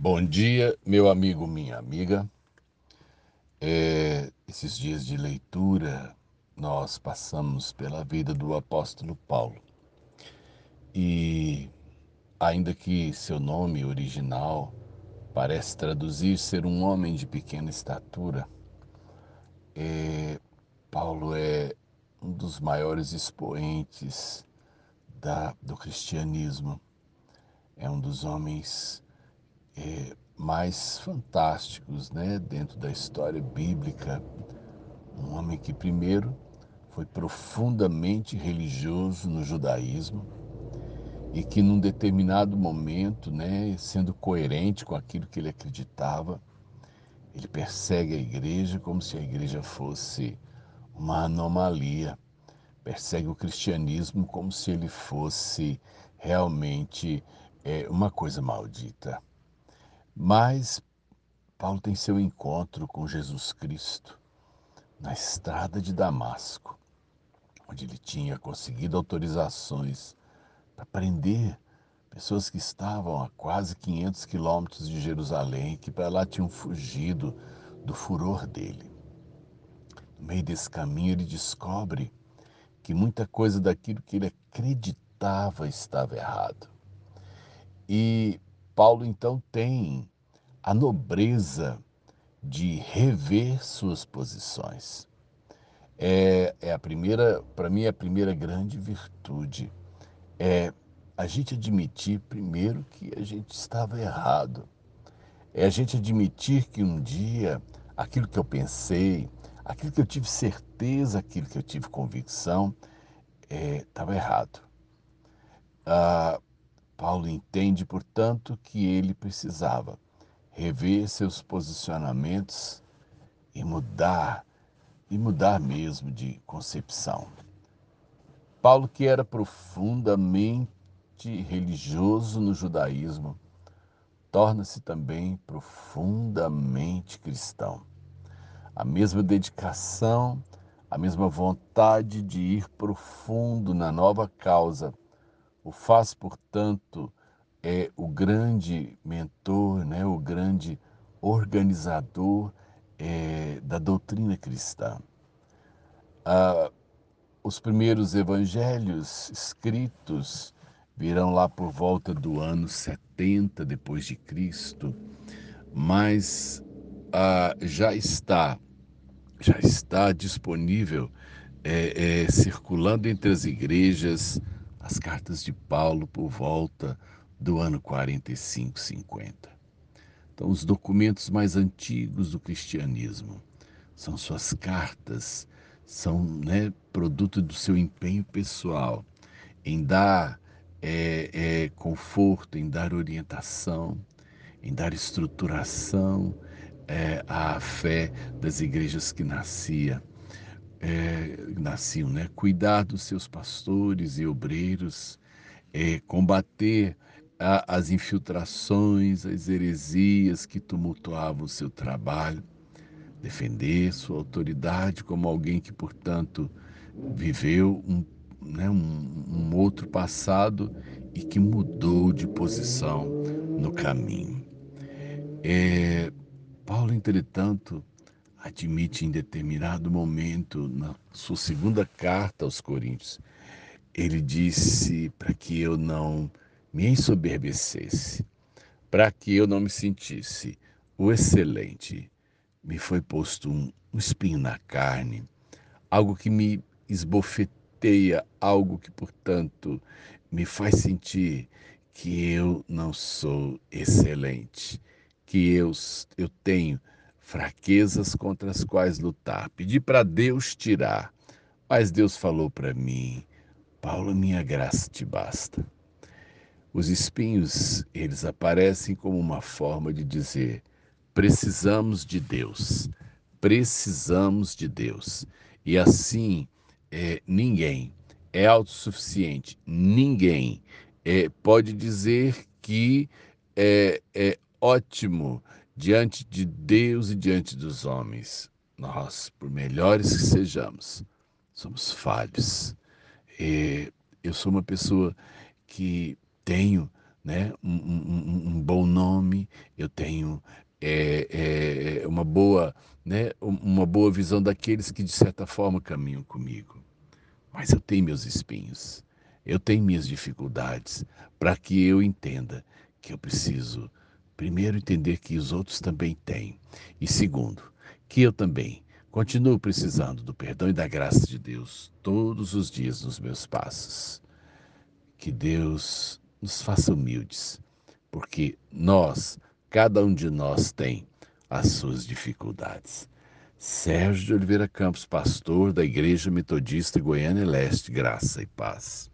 Bom dia, meu amigo, minha amiga. É, esses dias de leitura, nós passamos pela vida do apóstolo Paulo. E, ainda que seu nome original parece traduzir ser um homem de pequena estatura, é, Paulo é um dos maiores expoentes da, do cristianismo. É um dos homens é, mais fantásticos né, dentro da história bíblica. Um homem que, primeiro, foi profundamente religioso no judaísmo e que, num determinado momento, né, sendo coerente com aquilo que ele acreditava, ele persegue a igreja como se a igreja fosse uma anomalia, persegue o cristianismo como se ele fosse realmente é, uma coisa maldita. Mas Paulo tem seu encontro com Jesus Cristo na estrada de Damasco, onde ele tinha conseguido autorizações para prender pessoas que estavam a quase 500 quilômetros de Jerusalém, que para lá tinham fugido do furor dele. No meio desse caminho, ele descobre que muita coisa daquilo que ele acreditava estava errado. E Paulo então tem a nobreza de rever suas posições. É, é a primeira, para mim, é a primeira grande virtude. É a gente admitir primeiro que a gente estava errado. É a gente admitir que um dia aquilo que eu pensei, aquilo que eu tive certeza, aquilo que eu tive convicção, estava é, errado. Ah, Paulo entende, portanto, que ele precisava rever seus posicionamentos e mudar, e mudar mesmo de concepção. Paulo, que era profundamente religioso no judaísmo, torna-se também profundamente cristão. A mesma dedicação, a mesma vontade de ir profundo na nova causa o faz, portanto, é o grande mentor, né, o grande organizador é, da doutrina cristã. Ah, os primeiros evangelhos escritos virão lá por volta do ano 70 depois de Cristo, mas ah, já está já está disponível é, é, circulando entre as igrejas as cartas de Paulo por volta do ano 45, 50. Então, os documentos mais antigos do cristianismo são suas cartas, são né, produto do seu empenho pessoal em dar é, é, conforto, em dar orientação, em dar estruturação é, à fé das igrejas que nascia é, nasciam, né? Cuidar dos seus pastores e obreiros, é, combater a, as infiltrações, as heresias que tumultuavam o seu trabalho, defender sua autoridade como alguém que, portanto, viveu um, né, um, um outro passado e que mudou de posição no caminho. É, Paulo, entretanto, admite em determinado momento, na sua segunda carta aos Coríntios, ele disse para que eu não me ensoberbecesse, para que eu não me sentisse o excelente. Me foi posto um, um espinho na carne, algo que me esbofeteia, algo que, portanto, me faz sentir que eu não sou excelente, que eu, eu tenho fraquezas contra as quais lutar. Pedi para Deus tirar, mas Deus falou para mim: Paulo, minha graça te basta. Os espinhos, eles aparecem como uma forma de dizer: precisamos de Deus, precisamos de Deus. E assim, é, ninguém é autossuficiente, ninguém é, pode dizer que é, é ótimo diante de Deus e diante dos homens. Nós, por melhores que sejamos, somos falhos. E eu sou uma pessoa que tenho né, um, um, um bom nome, eu tenho é, é, uma, boa, né, uma boa visão daqueles que, de certa forma, caminham comigo. Mas eu tenho meus espinhos, eu tenho minhas dificuldades, para que eu entenda que eu preciso primeiro, entender que os outros também têm, e segundo, que eu também continuo precisando do perdão e da graça de Deus todos os dias nos meus passos. Que Deus nos faça humildes, porque nós, cada um de nós tem as suas dificuldades. Sérgio de Oliveira Campos, pastor da Igreja Metodista Goiânia Leste, graça e paz.